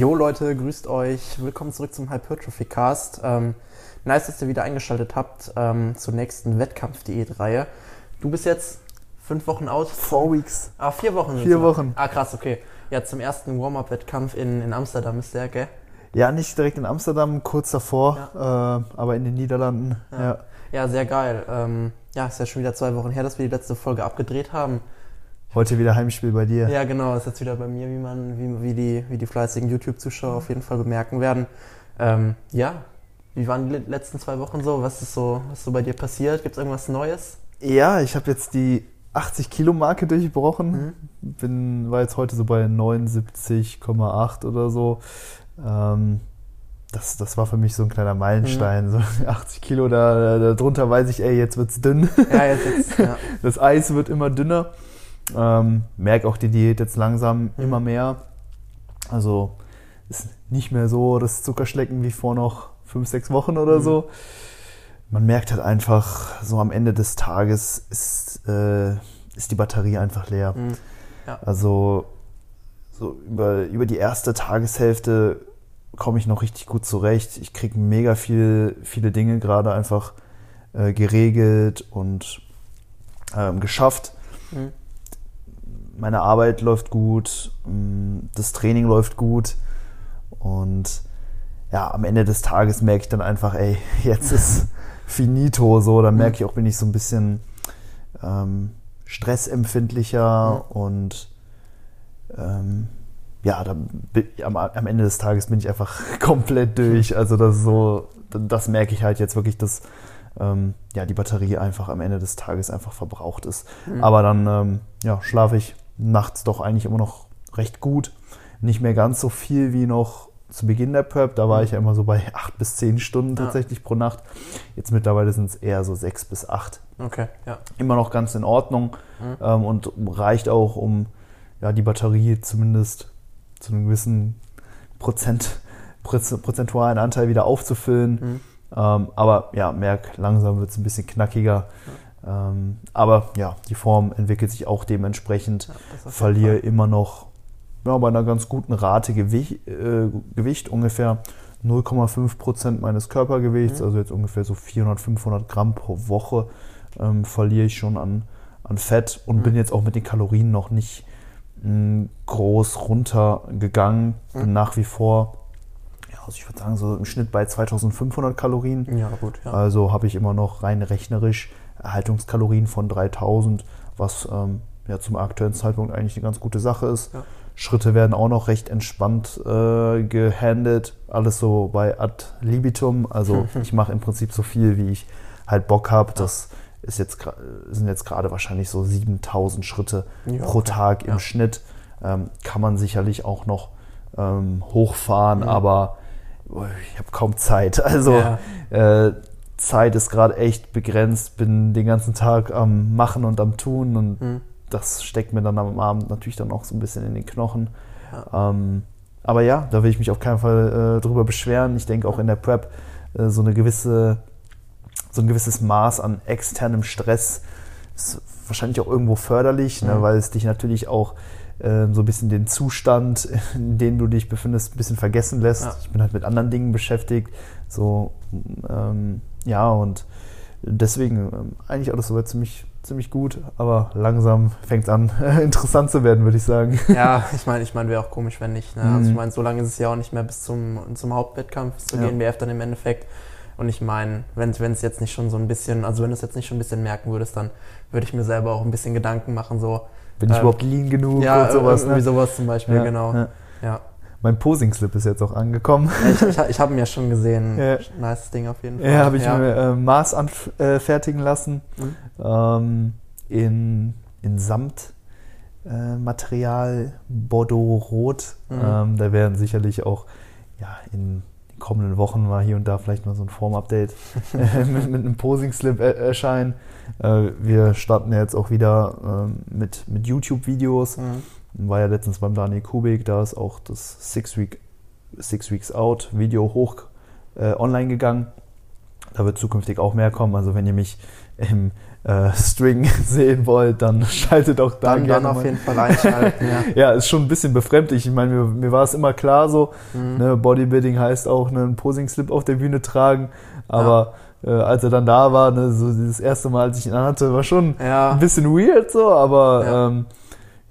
Jo Leute, grüßt euch. Willkommen zurück zum Hypertrophy Cast. Ähm, nice, dass ihr wieder eingeschaltet habt ähm, zur nächsten Wettkampf-Diät-Reihe. Du bist jetzt fünf Wochen out. Four weeks. Ah, vier Wochen. Vier es. Wochen. Ah, krass, okay. Ja, zum ersten Warm-Up-Wettkampf in, in Amsterdam ist der, gell? Ja, nicht direkt in Amsterdam, kurz davor, äh, aber in den Niederlanden. Ja. Ja, sehr geil. Ähm, ja, ist ja schon wieder zwei Wochen her, dass wir die letzte Folge abgedreht haben. Heute wieder Heimspiel bei dir. Ja, genau, ist jetzt wieder bei mir, wie man, wie, wie die, wie die fleißigen YouTube-Zuschauer auf jeden Fall bemerken werden. Ähm, ja, wie waren die letzten zwei Wochen so? Was ist so, was ist so bei dir passiert? Gibt es irgendwas Neues? Ja, ich habe jetzt die 80 Kilo Marke durchbrochen. Mhm. Bin, war jetzt heute so bei 79,8 oder so. Ähm, das, das war für mich so ein kleiner Meilenstein. Mhm. So 80 Kilo, da, da drunter weiß ich, ey, jetzt wird's dünn. Ja, jetzt, jetzt ja. Das Eis wird immer dünner. Ähm, merke auch die Diät jetzt langsam Mhm. immer mehr. Also ist nicht mehr so das Zuckerschlecken wie vor noch fünf, sechs Wochen oder Mhm. so. Man merkt halt einfach, so am Ende des Tages ist, äh, ist die Batterie einfach leer. Mhm. Also so über, über die erste Tageshälfte komme ich noch richtig gut zurecht. Ich kriege mega viel, viele Dinge gerade einfach äh, geregelt und ähm, geschafft. Mhm. Meine Arbeit läuft gut, mh, das Training läuft gut und ja, am Ende des Tages merke ich dann einfach, ey, jetzt ist finito so. Dann merke ich auch, bin ich so ein bisschen ähm, stressempfindlicher und ähm, ja, da, bin- am, am Ende des Tages bin ich einfach komplett durch. Also das ist so, das merke ich halt jetzt wirklich, dass ähm, ja, die Batterie einfach am Ende des Tages einfach verbraucht ist. Aber dann ähm, ja, schlafe ich nachts doch eigentlich immer noch recht gut. Nicht mehr ganz so viel wie noch zu Beginn der Prep. Da war ich ja immer so bei acht bis zehn Stunden Ja. tatsächlich pro Nacht. Jetzt mittlerweile sind es eher so sechs bis acht Okay, ja. immer noch ganz in Ordnung ähm, und reicht auch, um ja, die Batterie zumindest zu einem gewissen Prozent, Proz- prozentualen Anteil wieder aufzufüllen. Mhm. Ähm, aber ja, merk, langsam wird es ein bisschen knackiger. Ähm, aber ja, die Form entwickelt sich auch dementsprechend. ja Verliere immer noch ja, bei einer ganz guten Rate Gewicht, äh, Gewicht ungefähr 0,5 Prozent meines Körpergewichts, Mhm. also jetzt ungefähr so 400, 500 Gramm pro Woche ähm, verliere ich schon an, an Fett und Mhm. bin jetzt auch mit den Kalorien noch nicht mh, groß runtergegangen. Mhm. Bin nach wie vor, ja, also ich würde sagen, so im Schnitt bei 2500 Kalorien. Ja, gut, ja. Also habe ich immer noch rein rechnerisch Erhaltungskalorien von 3000, was ähm, ja zum aktuellen Zeitpunkt eigentlich eine ganz gute Sache ist. Ja. Schritte werden auch noch recht entspannt äh, gehandelt, alles so bei ad libitum. Also ich mache im Prinzip so viel, wie ich halt Bock habe. Das ist jetzt, sind jetzt gerade wahrscheinlich so 7000 Schritte Ja, pro okay. Tag im Ja. Schnitt. Ähm, kann man sicherlich auch noch ähm, hochfahren, Mhm. aber oh, ich habe kaum Zeit. Also Ja. äh, Zeit ist gerade echt begrenzt, bin den ganzen Tag am Machen und am Tun und Mhm. das steckt mir dann am Abend natürlich dann auch so ein bisschen in den Knochen. Ähm, aber ja, da will ich mich auf keinen Fall äh, drüber beschweren. Ich denke auch in der Prep äh, so eine gewisse, so ein gewisses Maß an externem Stress ist wahrscheinlich auch irgendwo förderlich, ne, Mhm. weil es dich natürlich auch so ein bisschen den Zustand, in dem du dich befindest, ein bisschen vergessen lässt. Ja. Ich bin halt mit anderen Dingen beschäftigt. So, ähm, ja, und deswegen ähm, eigentlich alles soweit ziemlich, ziemlich gut, aber langsam fängt es an, interessant zu werden, würde ich sagen. Ja, ich meine, ich meine, wäre auch komisch, wenn nicht. Ne? Also ich Mhm. meine, so lange ist es ja auch nicht mehr bis zum, zum Hauptwettkampf, zur Ja. GNBF dann im Endeffekt. Und ich meine, wenn es jetzt nicht schon so ein bisschen, also wenn du es jetzt nicht schon ein bisschen merken würdest, dann würde ich mir selber auch ein bisschen Gedanken machen, so. Bin ich Ähm, überhaupt lean genug Ja, und sowas. irgendwie Ne? sowas zum Beispiel, Ja, genau. ja. Ja. Mein Posing-Slip ist jetzt auch angekommen. Ich, ich, ich habe ihn ja schon gesehen. Ja. Nice Ding auf jeden Fall. Ja, habe ich mir äh, Maß anfertigen lassen. Mhm. Ähm, in, in Samtmaterial, äh, Material, Bordeaux-Rot. Mhm. Ähm, da werden sicherlich auch ja, in kommenden Wochen mal hier und da vielleicht mal so ein Form-Update mit, mit einem Posing-Slip er erscheinen. Äh, wir starten ja jetzt auch wieder ähm, mit, mit YouTube-Videos. Mhm. War ja letztens beim Daniel Kubik, da ist auch das Six, Week, Six Weeks Out Video hoch äh, online gegangen. Da wird zukünftig auch mehr kommen. Also wenn ihr mich im äh, String sehen wollt, dann schaltet auch da Dann, gerne dann auf mal. jeden Fall einschalten, ja. Ja, ist schon ein bisschen befremdlich. Ich meine, mir, mir war es immer klar so, Mhm. ne, Bodybuilding heißt auch ne, einen Posing-Slip auf der Bühne tragen. Aber äh, als er dann da war, ne, so dieses erste Mal, als ich ihn anhatte, war schon Ja. ein bisschen weird so, aber Ja. ähm,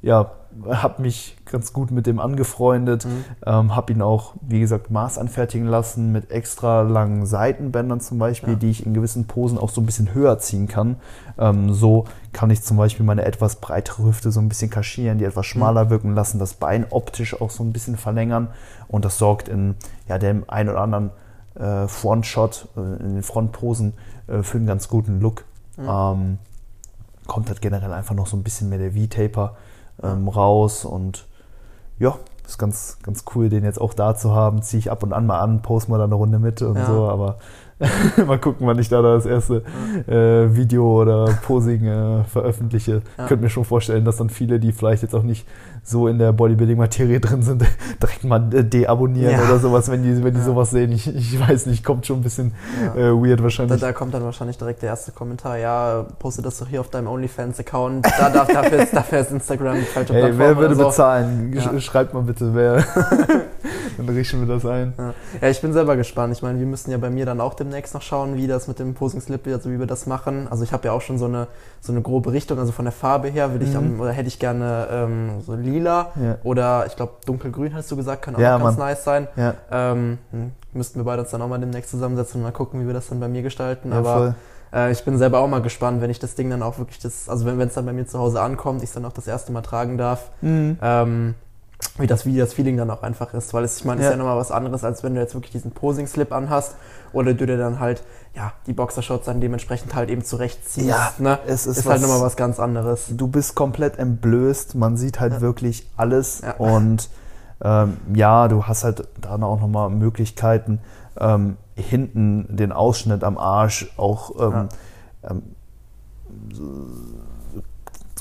ja, hab mich ganz gut mit dem angefreundet, Mhm. ähm, hab ihn auch, wie gesagt, Maß anfertigen lassen mit extra langen Seitenbändern zum Beispiel, Ja. die ich in gewissen Posen auch so ein bisschen höher ziehen kann. Ähm, so kann ich zum Beispiel meine etwas breitere Hüfte so ein bisschen kaschieren, die etwas schmaler wirken lassen, das Bein optisch auch so ein bisschen verlängern und das sorgt in ja, dem ein oder anderen äh, Frontshot, äh, in den Frontposen äh, für einen ganz guten Look. Ähm, kommt halt generell einfach noch so ein bisschen mehr der V-Taper ähm, raus und ja, ist ganz, ganz cool, den jetzt auch da zu haben. Ziehe ich ab und an mal an, poste mal da eine Runde mit und Ja. so, aber mal gucken, wann ich da das erste äh, Video oder Posing äh, veröffentliche. Ja. Könnte mir schon vorstellen, dass dann viele, die vielleicht jetzt auch nicht so in der Bodybuilding-Materie drin sind, direkt mal äh, deabonnieren Ja. oder sowas, wenn die, wenn die Ja. sowas sehen. Ich, ich weiß nicht, kommt schon ein bisschen Ja. äh, weird Da, wahrscheinlich. da kommt dann wahrscheinlich direkt der erste Kommentar, ja, poste das doch hier auf deinem OnlyFans-Account. Da, darf- dafür, ist, dafür ist Instagram die falsche Hey, Plattform wer würde so. bezahlen? Sch- Ja. Schreibt mal bitte, wer. Dann richten wir das ein. Ja. Ja, ich bin selber gespannt. Ich meine, wir müssen ja bei mir dann auch demnächst noch schauen, wie das mit dem Posing Slip wird, also wie wir das machen. Also ich habe ja auch schon so eine, so eine grobe Richtung, also von der Farbe her will ich Mhm. am, oder hätte ich gerne ähm, so lila Ja. oder ich glaube dunkelgrün hast du gesagt, kann auch Ja, ganz Mann. nice sein. Ja, Ähm, hm, müssten wir beide uns dann auch mal demnächst zusammensetzen und mal gucken, wie wir das dann bei mir gestalten. ja Aber voll. äh, ich bin selber auch mal gespannt, wenn ich das Ding dann auch wirklich das, also wenn es dann bei mir zu Hause ankommt, ich es dann auch das erste Mal tragen darf, Mhm. ähm, wie das, wie das Feeling dann auch einfach ist. Weil es, ich meine, Ja. ist ja nochmal was anderes, als wenn du jetzt wirklich diesen Posing-Slip anhast oder du dir dann halt, ja, die Boxershorts dann dementsprechend halt eben zurechtziehst. Ja, ne? es ist ist, halt was- nochmal was ganz anderes. Du bist komplett entblößt, man sieht halt Ja. wirklich alles Ja. und ähm, ja, du hast halt dann auch nochmal Möglichkeiten, ähm, hinten den Ausschnitt am Arsch auch ähm, ähm,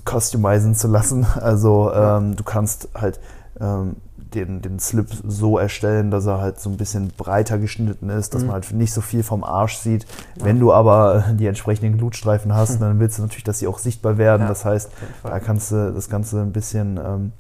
customizen zu lassen. Also ähm, du kannst halt ähm, den, den Slip so erstellen, dass er halt so ein bisschen breiter geschnitten ist, dass Mhm. man halt nicht so viel vom Arsch sieht. Wenn du aber die entsprechenden Glutstreifen hast, dann willst du natürlich, dass sie auch sichtbar werden. Ja, das heißt, da kannst du das Ganze ein bisschen ähm,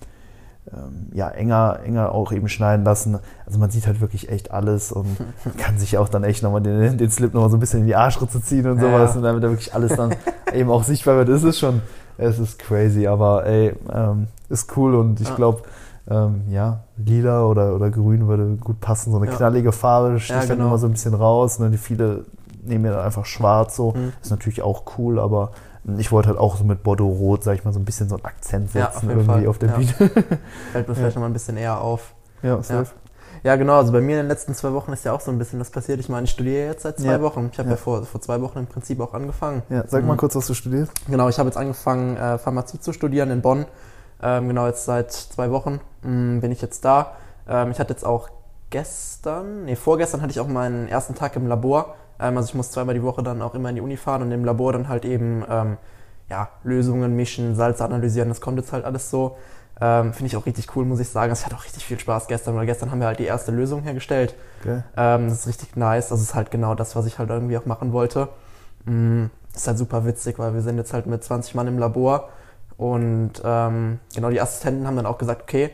ähm, ja, enger, enger auch eben schneiden lassen. Also man sieht halt wirklich echt alles und kann sich auch dann echt nochmal den, den Slip nochmal so ein bisschen in die Arschritze ziehen und Ja, sowas ja. und damit da wirklich alles dann eben auch sichtbar wird. Es ist schon, es ist crazy, aber ey, ähm, ist cool und ich Ja. glaube, ähm, ja, lila oder, oder grün würde gut passen. So eine Ja. knallige Farbe sticht Ja, dann genau. immer so ein bisschen raus. Ne? Die viele nehmen ja dann einfach schwarz so. Mhm. Ist natürlich auch cool, aber ich wollte halt auch so mit Bordeaux-Rot, sag ich mal, so ein bisschen so einen Akzent Ja, setzen auf jeden irgendwie Fall. auf der Ja. Bühne. Fällt mir vielleicht nochmal ein bisschen eher auf. ja, safe. Ja, genau. Also bei mir in den letzten zwei Wochen ist ja auch so ein bisschen was passiert. Ich meine, ich studiere jetzt seit zwei Ja. Wochen. Ich habe Ja. ja, vor, vor zwei Wochen im Prinzip auch angefangen. Ja, sag mal Mhm. kurz, was du studierst. Genau, ich habe jetzt angefangen, äh, Pharmazie zu studieren in Bonn. Ähm, genau, jetzt seit zwei Wochen ähm, bin ich jetzt da. Ähm, ich hatte jetzt auch gestern, nee, vorgestern hatte ich auch meinen ersten Tag im Labor. Ähm, also ich muss zweimal die Woche dann auch immer in die Uni fahren und im Labor dann halt eben ähm, ja, Lösungen mischen, Salze analysieren. Das kommt jetzt halt alles so. Ähm, Finde ich auch richtig cool, muss ich sagen. Es hat auch richtig viel Spaß gestern, weil gestern haben wir halt die erste Lösung hergestellt. Okay. Ähm, das ist richtig nice. Das ist halt genau das, was ich halt irgendwie auch machen wollte. Mm, ist halt super witzig, weil wir sind jetzt halt mit 20 Mann im Labor und ähm, genau die Assistenten haben dann auch gesagt, okay,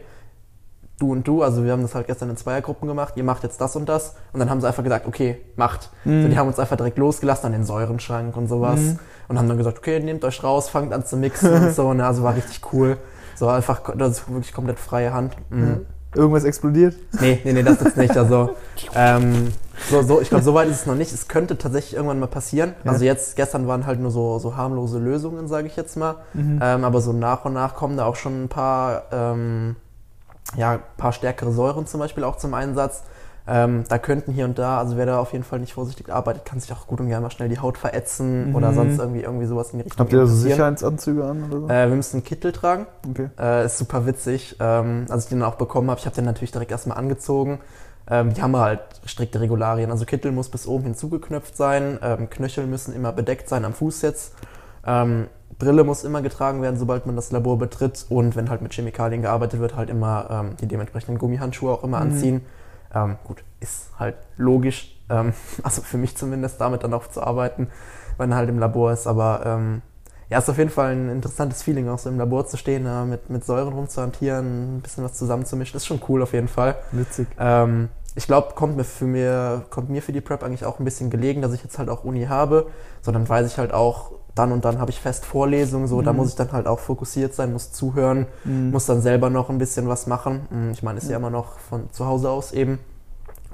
du und du, also wir haben das halt gestern in Zweiergruppen gemacht, ihr macht jetzt das und das und dann haben sie einfach gesagt, okay, macht. Mhm. So, die haben uns einfach direkt losgelassen an den Säurenschrank und sowas Mhm. und haben dann gesagt, okay, nehmt euch raus, fangt an zu mixen und so, ne, also war richtig cool. So einfach, das ist wirklich komplett freie Hand. Mhm. Irgendwas explodiert? Nee, nee, nee, das jetzt nicht. Also, ähm, so, so, ich glaube, so weit ist es noch nicht. Es könnte tatsächlich irgendwann mal passieren. Ja. Also jetzt, gestern waren halt nur so, so harmlose Lösungen, sage ich jetzt mal. Mhm. Ähm, aber so nach und nach kommen da auch schon ein paar, ähm, ja, paar stärkere Säuren zum Beispiel auch zum Einsatz. Ähm, da könnten hier und da, also wer da auf jeden Fall nicht vorsichtig arbeitet, kann sich auch gut und gerne mal schnell die Haut verätzen Mhm. oder sonst irgendwie, irgendwie sowas in die Richtung. Habt ihr da so passieren. Sicherheitsanzüge an oder so? Äh, wir müssen einen Kittel tragen. okay. Äh, ist super witzig. Ähm, als ich den dann auch bekommen habe, ich habe den natürlich direkt erstmal angezogen. Ähm, die haben halt strikte Regularien. Also Kittel muss bis oben hinzugeknöpft sein, ähm, Knöchel müssen immer bedeckt sein am Fuß jetzt. Ähm, Brille muss immer getragen werden, sobald man das Labor betritt. Und wenn halt mit Chemikalien gearbeitet wird, halt immer ähm, die dementsprechenden Gummihandschuhe auch immer Mhm. anziehen. Ähm, gut, ist halt logisch, Ähm, also für mich zumindest, damit dann auch zu arbeiten, wenn er halt im Labor ist. Aber ähm, ja, ist auf jeden Fall ein interessantes Feeling, auch so im Labor zu stehen, äh, mit, mit Säuren rumzuhantieren, ein bisschen was zusammenzumischen. ist schon cool auf jeden Fall. Witzig. Ähm, ich glaube, kommt mir für mir, kommt mir für die Prep eigentlich auch ein bisschen gelegen, dass ich jetzt halt auch Uni habe, sondern weiß ich halt auch, dann und dann habe ich fest Vorlesungen, so, mhm. da muss ich dann halt auch fokussiert sein, muss zuhören, mhm. muss dann selber noch ein bisschen was machen. Hm, ich meine, ist ja immer noch von zu Hause aus eben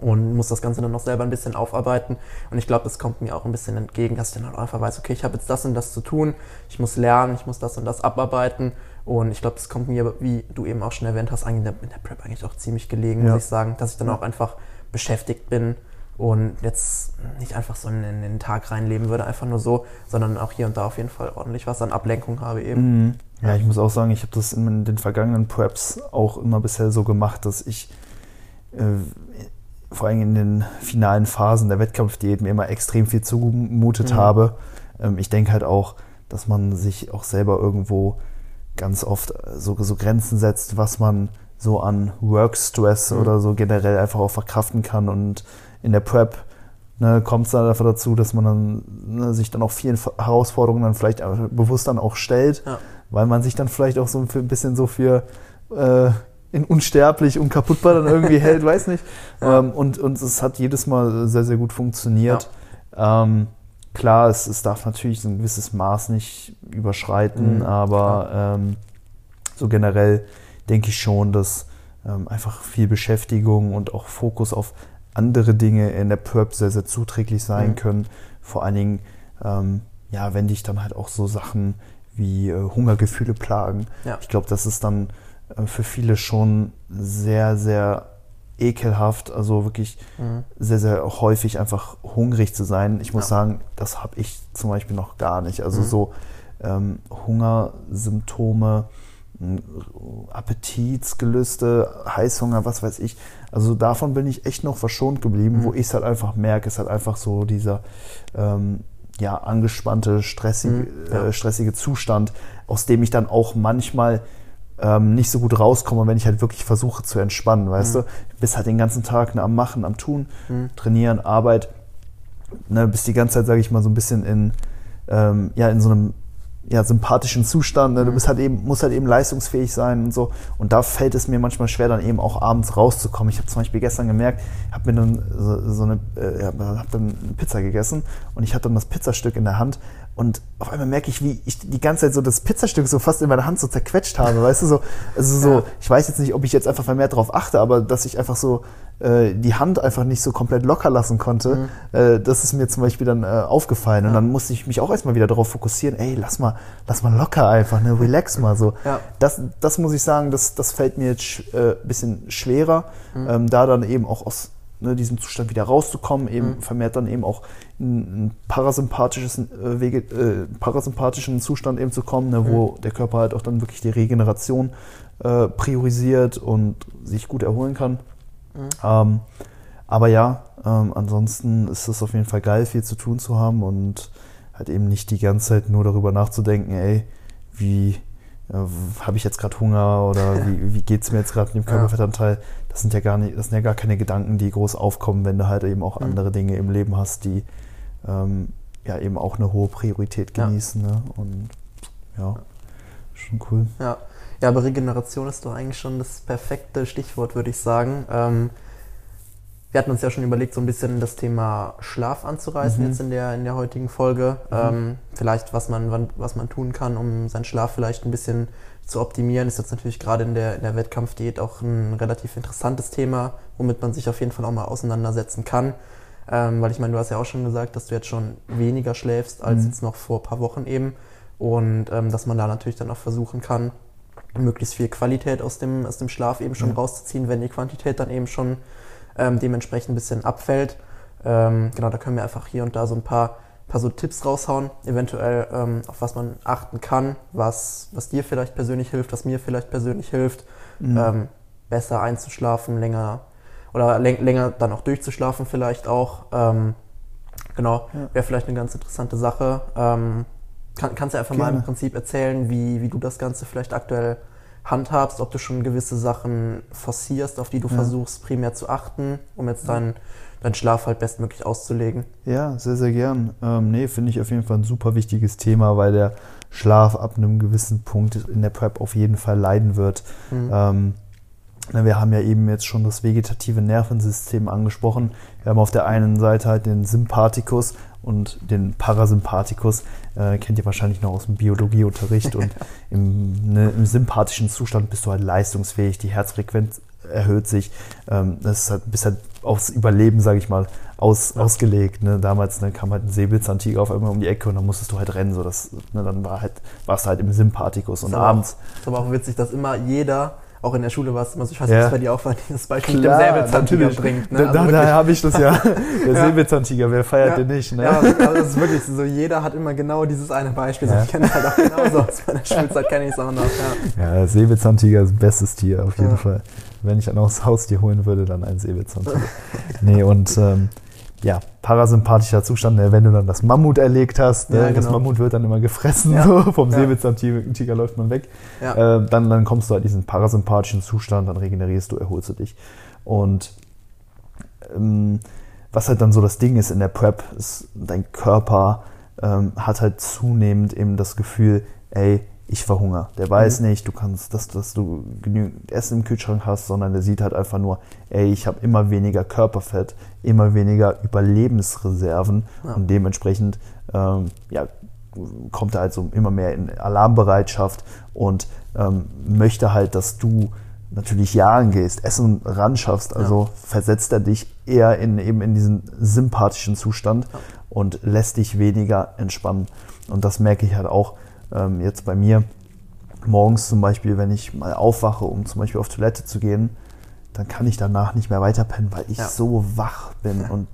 und muss das Ganze dann noch selber ein bisschen aufarbeiten. Und ich glaube, das kommt mir auch ein bisschen entgegen, dass ich dann halt einfach weiß, okay, ich habe jetzt das und das zu tun, ich muss lernen, ich muss das und das abarbeiten. Und ich glaube, das kommt mir, wie du eben auch schon erwähnt hast, eigentlich in der, in der Prep eigentlich auch ziemlich gelegen, ja. muss ich sagen, dass ich dann auch einfach beschäftigt bin und jetzt nicht einfach so in, in, den Tag reinleben würde, einfach nur so, sondern auch hier und da auf jeden Fall ordentlich was an Ablenkung habe eben. Mhm. Ja, ich muss auch sagen, ich habe das in den vergangenen Preps auch immer bisher so gemacht, dass ich äh, vor allem in den finalen Phasen der Wettkampfdiät mir immer extrem viel zugemutet mhm. habe. Ähm, ich denke halt auch, dass man sich auch selber irgendwo ganz oft so, so Grenzen setzt, was man so an Work-Stress mhm. oder so generell einfach auch verkraften kann. Und in der Prep ne, kommt es dann einfach dazu, dass man dann ne, sich dann auch vielen Herausforderungen dann vielleicht bewusst dann auch stellt, ja. weil man sich dann vielleicht auch so ein bisschen so für äh, in unsterblich, unkaputtbar dann irgendwie hält, weiß nicht. Ja. Ähm, und, und es hat jedes Mal sehr, sehr gut funktioniert. Ja. Ähm, klar, es, es darf natürlich ein gewisses Maß nicht überschreiten, mhm. aber ähm, so generell denke ich schon, dass ähm, einfach viel Beschäftigung und auch Fokus auf andere Dinge in der Prep sehr, sehr zuträglich sein mhm. können. Vor allen Dingen, ähm, ja, wenn dich dann halt auch so Sachen wie äh, Hungergefühle plagen. Ja. Ich glaube, das ist dann äh, für viele schon sehr, sehr ekelhaft, also wirklich mhm. sehr, sehr häufig einfach hungrig zu sein. Ich muss ja. sagen, das habe ich zum Beispiel noch gar nicht. Also mhm. so ähm, Hungersymptome, Appetitsgelüste, Heißhunger, was weiß ich. Also davon bin ich echt noch verschont geblieben. Mhm. Wo ich es halt einfach merke, ist halt einfach so dieser ähm, ja, angespannte, stressige, mhm. ja. äh, stressige Zustand, aus dem ich dann auch manchmal ähm, nicht so gut rauskomme, wenn ich halt wirklich versuche zu entspannen, weißt mhm. du? Bist halt den ganzen Tag ne, am Machen, am Tun, mhm. Trainieren, Arbeit, ne, bist die ganze Zeit, sage ich mal, so ein bisschen in, ähm, ja, in so einem ja, sympathischen Zustand. Ne? Du mhm. bist halt eben, musst halt eben leistungsfähig sein und so. Und da fällt es mir manchmal schwer, dann eben auch abends rauszukommen. Ich habe zum Beispiel gestern gemerkt, habe mir dann so, so eine, äh, hab dann eine Pizza gegessen und ich hatte dann das Pizzastück in der Hand und auf einmal merke ich, wie ich die ganze Zeit so das Pizzastück so fast in meiner Hand so zerquetscht habe, weißt du, so, also so, ja. ich weiß jetzt nicht, ob ich jetzt einfach vermehrt darauf achte, aber dass ich einfach so äh, die Hand einfach nicht so komplett locker lassen konnte, mhm. äh, das ist mir zum Beispiel dann äh, aufgefallen. Ja. Und dann musste ich mich auch erstmal wieder darauf fokussieren, ey, lass mal, lass mal locker einfach, ne, relax mal so. Ja. Das, das muss ich sagen, das, das fällt mir jetzt sch, äh, bisschen schwerer, mhm. ähm, da dann eben auch aus ne, diesem Zustand wieder rauszukommen, eben mhm. vermehrt dann eben auch in ein parasympathisches äh, Wege, äh, parasympathischen Zustand eben zu kommen, ne, wo mhm. der Körper halt auch dann wirklich die Regeneration äh, priorisiert und sich gut erholen kann. Mhm. Ähm, aber ja, ähm, ansonsten ist es auf jeden Fall geil, viel zu tun zu haben und halt eben nicht die ganze Zeit nur darüber nachzudenken, ey, wie habe ich jetzt gerade Hunger oder wie, wie geht es mir jetzt gerade mit dem Körperfettanteil? Das sind ja gar nicht, das sind ja gar keine Gedanken, die groß aufkommen, wenn du halt eben auch mhm. andere Dinge im Leben hast, die ähm, ja eben auch eine hohe Priorität genießen. Ja. Ne? Und ja, schon cool. Ja. ja, aber Regeneration ist doch eigentlich schon das perfekte Stichwort, würde ich sagen. Ähm, wir hatten uns ja schon überlegt, so ein bisschen das Thema Schlaf anzureißen mhm. jetzt in der, in der heutigen Folge. Mhm. Ähm, vielleicht, was man, was man tun kann, um seinen Schlaf vielleicht ein bisschen zu optimieren, ist jetzt natürlich gerade in der, in der Wettkampfdiät auch ein relativ interessantes Thema, womit man sich auf jeden Fall auch mal auseinandersetzen kann. Ähm, weil ich meine, du hast ja auch schon gesagt, dass du jetzt schon weniger schläfst als mhm. jetzt noch vor ein paar Wochen eben. Und ähm, dass man da natürlich dann auch versuchen kann, möglichst viel Qualität aus dem, aus dem Schlaf eben schon rauszuziehen, wenn die Quantität dann eben schon ähm, dementsprechend ein bisschen abfällt. Ähm, genau, da können wir einfach hier und da so ein paar, paar so Tipps raushauen, eventuell ähm, auf was man achten kann, was, was dir vielleicht persönlich hilft, was mir vielleicht persönlich hilft, mhm. Ähm, besser einzuschlafen, länger oder länger dann auch durchzuschlafen vielleicht auch. Ähm, genau, ja. wäre vielleicht eine ganz interessante Sache. Ähm, kann, kannst du einfach Gerne. mal im Prinzip erzählen, wie, wie du das Ganze vielleicht aktuell handhabst, ob du schon gewisse Sachen forcierst, auf die du Ja. versuchst primär zu achten, um jetzt deinen deinen Schlaf halt bestmöglich auszulegen. Ja, sehr, sehr gern. Ähm, nee, finde ich auf jeden Fall ein super wichtiges Thema, weil der Schlaf ab einem gewissen Punkt in der Prep auf jeden Fall leiden wird. Mhm. Ähm, wir haben ja eben jetzt schon das vegetative Nervensystem angesprochen. Wir haben auf der einen Seite halt den Sympathikus und den Parasympathikus. Äh, kennt ihr wahrscheinlich noch aus dem Biologieunterricht. und im, ne, im sympathischen Zustand bist du halt leistungsfähig, die Herzfrequenz erhöht sich. Ähm, das ist halt, bist halt aufs Überleben, sage ich mal, aus, ausgelegt. Ne? Damals ne, kam halt ein Säbelzahntiger auf einmal um die Ecke und dann musstest du halt rennen. So das, ne, dann war halt, warst du halt im Sympathikus. Und abends Auch, ist aber auch witzig, dass immer jeder, auch in der Schule war es immer so, ich weiß Ja. nicht, was bei dir auch war, dieses Beispiel Klar, mit dem Säbelzahntiger bringt. Ne? Da, Also da, habe ich das ja. Der Ja. Säbelzahntiger, wer feiert ja, den nicht? Ne? Ja, also es ist wirklich so, jeder hat immer genau dieses eine Beispiel. Ja. Ich kenne es halt auch genauso aus meiner Schulzeit, kenne ich es auch noch. Ja. Ja, Säbelzahntiger ist bestes Tier, auf jeden Ja. Fall. Wenn ich ein aus Haustier holen würde, dann ein Säbelzahntiger. nee, und ähm, ja, parasympathischer Zustand, ne, wenn du dann das Mammut erlegt hast, ne, Ja, das genau. Mammut wird dann immer gefressen, Ja. so, vom Ja. Säbelzahntiger läuft man weg. Ja. Äh, dann, dann kommst du halt in diesen parasympathischen Zustand, dann regenerierst du, erholst du dich. Und ähm, was halt dann so das Ding ist in der Prep, ist, dein Körper ähm, hat halt zunehmend eben das Gefühl, ey, ich verhungere. Der weiß Mhm. nicht, du kannst, dass, dass du genügend Essen im Kühlschrank hast, sondern der sieht halt einfach nur, ey, ich habe immer weniger Körperfett, immer weniger Überlebensreserven Ja. und dementsprechend ähm, ja, kommt er halt so immer mehr in Alarmbereitschaft und ähm, möchte halt, dass du natürlich jagen gehst, Essen ran schaffst, also versetzt er dich eher in eben in diesen sympathischen Zustand Ja. und lässt dich weniger entspannen. Und das merke ich halt auch ähm, jetzt bei mir. Morgens zum Beispiel, wenn ich mal aufwache, um zum Beispiel auf Toilette zu gehen, dann kann ich danach nicht mehr weiterpennen, weil ich Ja. so wach bin und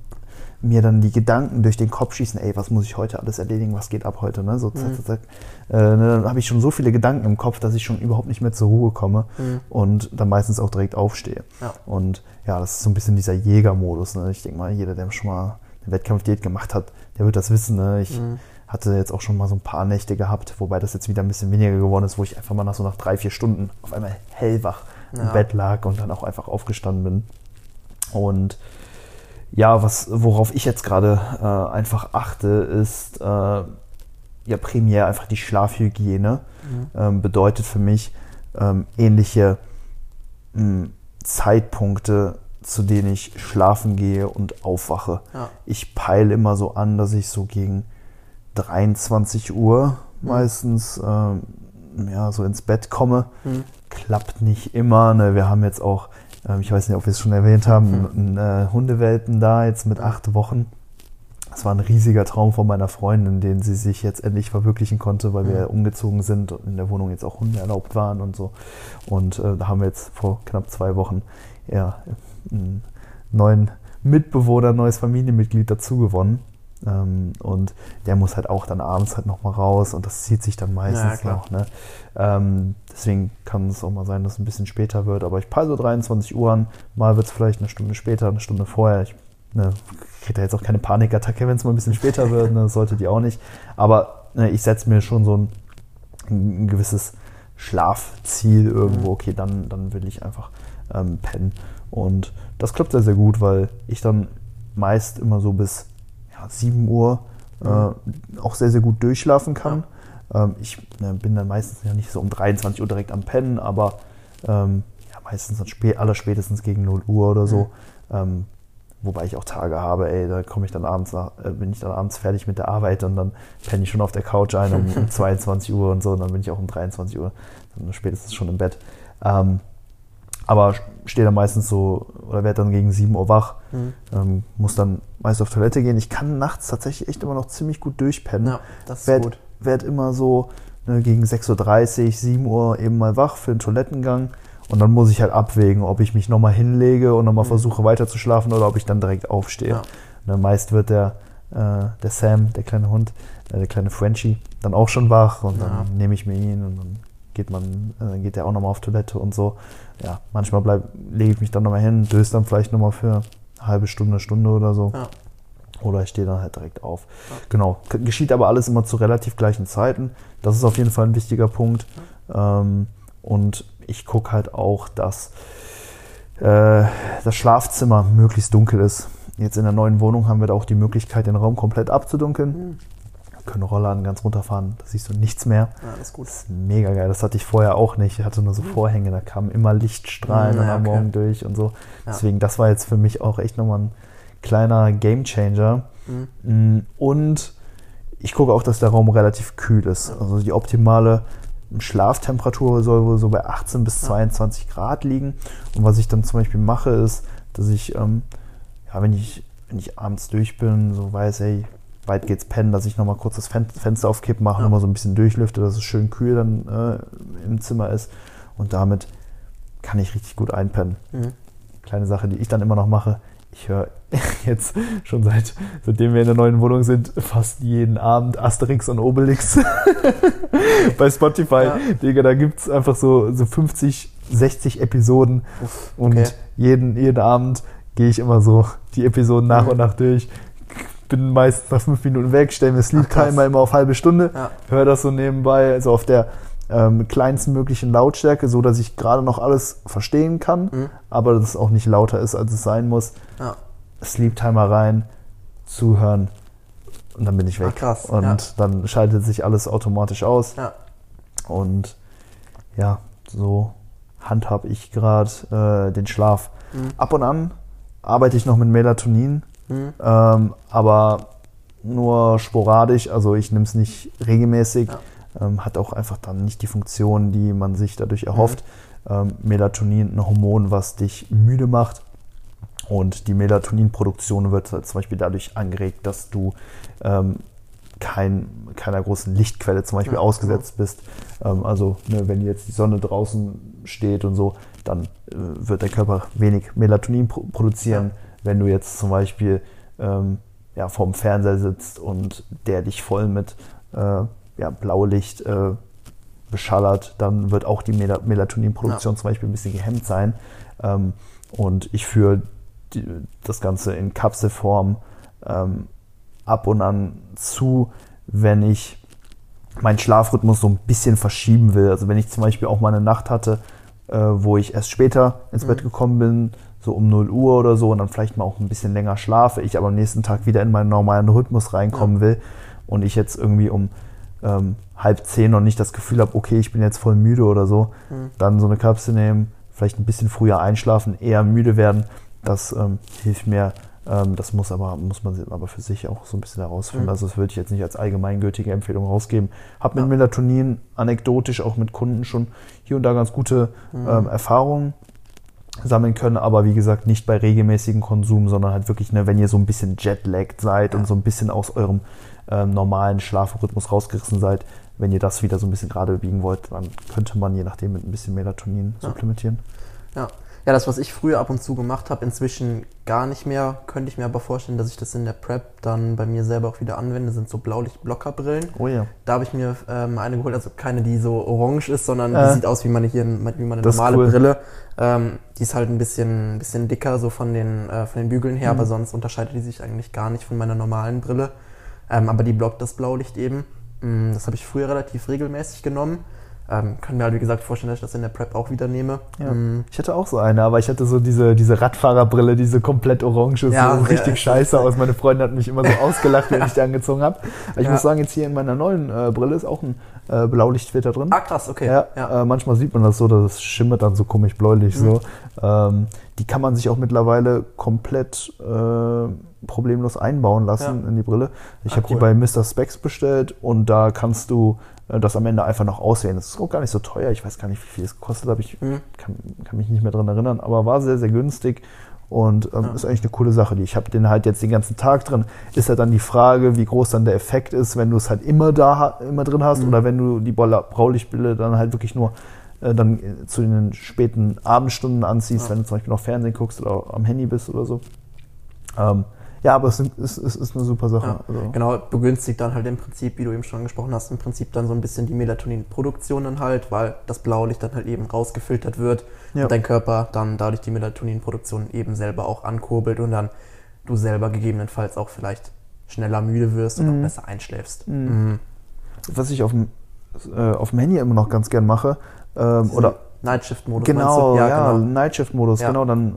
mir dann die Gedanken durch den Kopf schießen, ey, was muss ich heute alles erledigen, was geht ab heute, ne? So zack, Mhm. zack, zack. Äh, ne, dann habe ich schon so viele Gedanken im Kopf, dass ich schon überhaupt nicht mehr zur Ruhe komme Mhm. und dann meistens auch direkt aufstehe. Ja. Und ja, das ist so ein bisschen dieser Jägermodus. Ne? Ich denke mal, jeder, der schon mal eine Wettkampfdiät gemacht hat, der wird das wissen. Ne? Ich Mhm. Hatte jetzt auch schon mal so ein paar Nächte gehabt, wobei das jetzt wieder ein bisschen weniger geworden ist, wo ich einfach mal nach so nach drei, vier Stunden auf einmal hellwach im Ja. Bett lag und dann auch einfach aufgestanden bin. Und ja, was, worauf ich jetzt gerade äh, einfach achte, ist äh, ja primär einfach die Schlafhygiene. Mhm. Ähm, bedeutet für mich ähm, ähnliche mh, Zeitpunkte, zu denen ich schlafen gehe und aufwache. Ja. Ich peile immer so an, dass ich so gegen 23 Uhr Mhm. meistens ähm, ja, so ins Bett komme. Mhm. Klappt nicht immer. Ne? Wir haben jetzt auch, ähm, ich weiß nicht, ob wir es schon erwähnt haben, einen äh, Hundewelpen da jetzt mit acht Wochen. Das war ein riesiger Traum von meiner Freundin, den sie sich jetzt endlich verwirklichen konnte, weil wir Mhm. umgezogen sind und in der Wohnung jetzt auch Hunde erlaubt waren und so. Und äh, da haben wir jetzt vor knapp zwei Wochen ja, einen neuen Mitbewohner, ein neues Familienmitglied dazu gewonnen. Ähm, und der muss halt auch dann abends halt nochmal raus und das zieht sich dann meistens klar. noch. Ne? Ähm, deswegen kann es auch mal sein, dass es ein bisschen später wird. Aber ich peile so 23 Uhr an. Mal wird es vielleicht eine Stunde später, eine Stunde vorher. Ich ne, kriege da jetzt auch keine Panikattacke, wenn es mal ein bisschen später wird. Ne? Das sollte die auch nicht. Aber ne, ich setze mir schon so ein, ein gewisses Schlafziel irgendwo. Mhm. Okay, dann, dann will ich einfach ähm, pennen. Und das klappt sehr, sehr gut, weil ich dann meist immer so bis ja, 7 Uhr äh, auch sehr, sehr gut durchschlafen kann. Ähm, ich ne, bin dann meistens ja nicht so um 23 Uhr direkt am Pennen, aber ähm, ja, meistens dann spä allerspätestens gegen 0 Uhr oder so. Ähm, wobei ich auch Tage habe, ey, da komme ich dann abends nach, äh, bin ich dann abends fertig mit der Arbeit und dann penne ich schon auf der Couch ein um, um 22 Uhr und so, und dann bin ich auch um 23 Uhr dann spätestens schon im Bett. Ähm, aber stehe dann meistens so oder werde dann gegen 7 Uhr wach, Mhm. ähm, muss dann meist auf Toilette gehen. Ich kann nachts tatsächlich echt immer noch ziemlich gut durchpennen. Ja, das ist werd, gut. werd immer so ne, gegen 6.30 Uhr, 7 Uhr eben mal wach für den Toilettengang. Und dann muss ich halt abwägen, ob ich mich nochmal hinlege und nochmal Mhm. versuche weiter zu schlafen oder ob ich dann direkt aufstehe. Ja. Ne, meist wird der, äh, der Sam, der kleine Hund, äh, der kleine Frenchie, dann auch schon wach und Ja. dann nehme ich mir ihn und dann geht man, äh, geht der auch nochmal auf Toilette und so. Ja, manchmal bleib, lege ich mich dann nochmal hin, döse dann vielleicht nochmal für eine halbe Stunde, Stunde oder so. Ja. Oder ich stehe dann halt direkt auf. Ja. Genau. Geschieht aber alles immer zu relativ gleichen Zeiten. Das ist auf jeden Fall ein wichtiger Punkt. Ähm, und ich gucke halt auch, dass äh, das Schlafzimmer möglichst dunkel ist. Jetzt in der neuen Wohnung haben wir da auch die Möglichkeit, den Raum komplett abzudunkeln. Mhm. Können Rollladen ganz runterfahren, da siehst du nichts mehr. Ja, das ist gut. Das ist mega geil. Das hatte ich vorher auch nicht. Ich hatte nur so Vorhänge, da kamen immer Lichtstrahlen Mhm, ja, am okay. Morgen durch und so. Ja. Deswegen, das war jetzt für mich auch echt nochmal ein kleiner Gamechanger. Mhm. Mm, Und ich gucke auch, dass der Raum relativ kühl ist. Also die optimale Schlaftemperatur soll wohl so bei 18 bis 22 Grad liegen. Und was ich dann zum Beispiel mache, ist, dass ich, ähm, ja, wenn ich, wenn ich abends durch bin, so weiß, ey, weit geht's pennen, dass ich nochmal kurz das Fen Fenster aufkippen mache, Ja. nochmal so ein bisschen durchlüfte, dass es schön kühl dann äh, im Zimmer ist. Und damit kann ich richtig gut einpennen. Mhm. Kleine Sache, die ich dann immer noch mache. Ich höre jetzt schon seit, seitdem wir in der neuen Wohnung sind, fast jeden Abend Asterix und Obelix bei Spotify. Ja. Digga, da gibt es einfach so, so 50, 60 Episoden Uff, und okay. jeden, jeden Abend gehe ich immer so die Episoden nach Mhm. und nach durch. Bin meistens nach fünf Minuten weg, stelle mir Sleep. Timer immer auf halbe Stunde, Ja. höre das so nebenbei, also auf der ähm, kleinsten möglichen Lautstärke, so dass ich gerade noch alles verstehen kann, Mhm. aber dass es auch nicht lauter ist, als es sein muss. Ja. Sleep Timer rein, zuhören und dann bin ich weg. Ach, krass, Und ja. dann schaltet sich alles automatisch aus. Ja. Und ja, so handhab ich gerade äh, den Schlaf. Mhm. Ab und an arbeite ich noch mit Melatonin, Mhm. ähm, aber nur sporadisch, also ich nehme es nicht regelmäßig. Ja. Ähm, hat auch einfach dann nicht die Funktion, die man sich dadurch erhofft. Ähm, Melatonin, ein Hormon, was dich müde macht. Und die Melatoninproduktion wird halt zum Beispiel dadurch angeregt, dass du ähm, kein, keiner großen Lichtquelle zum Beispiel Ja, ausgesetzt bist. Ähm, also ne, wenn jetzt die Sonne draußen steht und so, dann äh, wird der Körper wenig Melatonin pro produzieren. Wenn du jetzt zum Beispiel ähm, ja, vorm Fernseher sitzt und der dich voll mit äh, ja, Blaulicht äh, beschallert, dann wird auch die Mel Melatoninproduktion Ja. zum Beispiel ein bisschen gehemmt sein. Ähm, und ich führe die, das Ganze in Kapselform ähm, ab und an zu, wenn ich meinen Schlafrhythmus so ein bisschen verschieben will. Also wenn ich zum Beispiel auch mal eine Nacht hatte, äh, wo ich erst später ins Mhm. Bett gekommen bin, so um 0 Uhr oder so, und dann vielleicht mal auch ein bisschen länger schlafe, ich aber am nächsten Tag wieder in meinen normalen Rhythmus reinkommen will und ich jetzt irgendwie um ähm, halb zehn noch nicht das Gefühl habe, okay, ich bin jetzt voll müde oder so, Mhm. dann so eine Kapsel nehmen, vielleicht ein bisschen früher einschlafen, eher müde werden, das ähm, hilft mir. Ähm, das muss aber muss man aber für sich auch so ein bisschen herausfinden. Mhm. Also das würde ich jetzt nicht als allgemeingültige Empfehlung rausgeben. Habe mit Ja. Melatonin anekdotisch auch mit Kunden schon hier und da ganz gute Mhm. Erfahrungen sammeln können, aber wie gesagt nicht bei regelmäßigem Konsum, sondern halt wirklich, ne, wenn ihr so ein bisschen jetlagged seid Ja. und so ein bisschen aus eurem ähm, normalen Schlafrhythmus rausgerissen seid, wenn ihr das wieder so ein bisschen gerade biegen wollt, dann könnte man je nachdem mit ein bisschen Melatonin Ja. supplementieren. Ja. Ja, das, was ich früher ab und zu gemacht habe, inzwischen gar nicht mehr, könnte ich mir aber vorstellen, dass ich das in der Prep dann bei mir selber auch wieder anwende, sind so Blaulichtblockerbrillen. Oh ja. Da habe ich mir ähm, eine geholt, also keine, die so orange ist, sondern Äh. die sieht aus wie meine hier, wie meine normale cool. Brille. Ähm, die ist halt ein bisschen, bisschen dicker, so von den, äh, von den Bügeln her, Mhm. aber sonst unterscheidet die sich eigentlich gar nicht von meiner normalen Brille. Ähm, aber die blockt das Blaulicht eben. Mm, Das habe ich früher relativ regelmäßig genommen. Ähm, kann mir halt, wie gesagt, vorstellen, dass ich das in der Prep auch wieder nehme. Ja. Mm, Ich hatte auch so eine, aber ich hatte so diese, diese Radfahrerbrille, diese komplett orange, Ja, so ja, richtig es scheiße aus. Meine Freundin hat mich immer so ausgelacht, wenn ich die angezogen habe. Ich Ja. muss sagen, jetzt hier in meiner neuen äh, Brille ist auch ein äh, Blaulichtfilter drin. Ah, krass, okay. Ja, ja. Äh, manchmal sieht man das so, dass es schimmert dann so komisch bläulich Mhm. so. Ähm, die kann man sich auch mittlerweile komplett äh, problemlos einbauen lassen Ja. in die Brille. Ich Ah, habe die cool. bei Mr. Specs bestellt und da kannst du das am Ende einfach noch auswählen. Das ist auch gar nicht so teuer. Ich weiß gar nicht, wie viel es gekostet hat. Ich Mhm. kann, kann mich nicht mehr dran erinnern, aber war sehr, sehr günstig. Und ähm, Ja. ist eigentlich eine coole Sache. Die ich habe den halt jetzt den ganzen Tag drin. Ist halt dann die Frage, wie groß dann der Effekt ist, wenn du es halt immer da immer drin hast Mhm. oder wenn du die Blaulichtbrille dann halt wirklich nur äh, dann äh, zu den späten Abendstunden anziehst, Ja. wenn du zum Beispiel noch Fernsehen guckst oder am Handy bist oder so. Ähm, ja, aber es ist, es ist, eine super Sache. Ja, Also, genau, begünstigt dann halt im Prinzip, wie du eben schon angesprochen hast, im Prinzip dann so ein bisschen die Melatoninproduktion dann halt, weil das Blaulicht dann halt eben rausgefiltert wird Ja. und dein Körper dann dadurch die Melatoninproduktion eben selber auch ankurbelt und dann du selber gegebenenfalls auch vielleicht schneller müde wirst und Mhm. auch besser einschläfst. Mhm. Was ich auf dem, äh, auf dem Handy immer noch ganz gern mache, ähm, oder Nightshift-Modus. Genau, ja, ja genau. Nightshift-Modus, ja. genau. Dann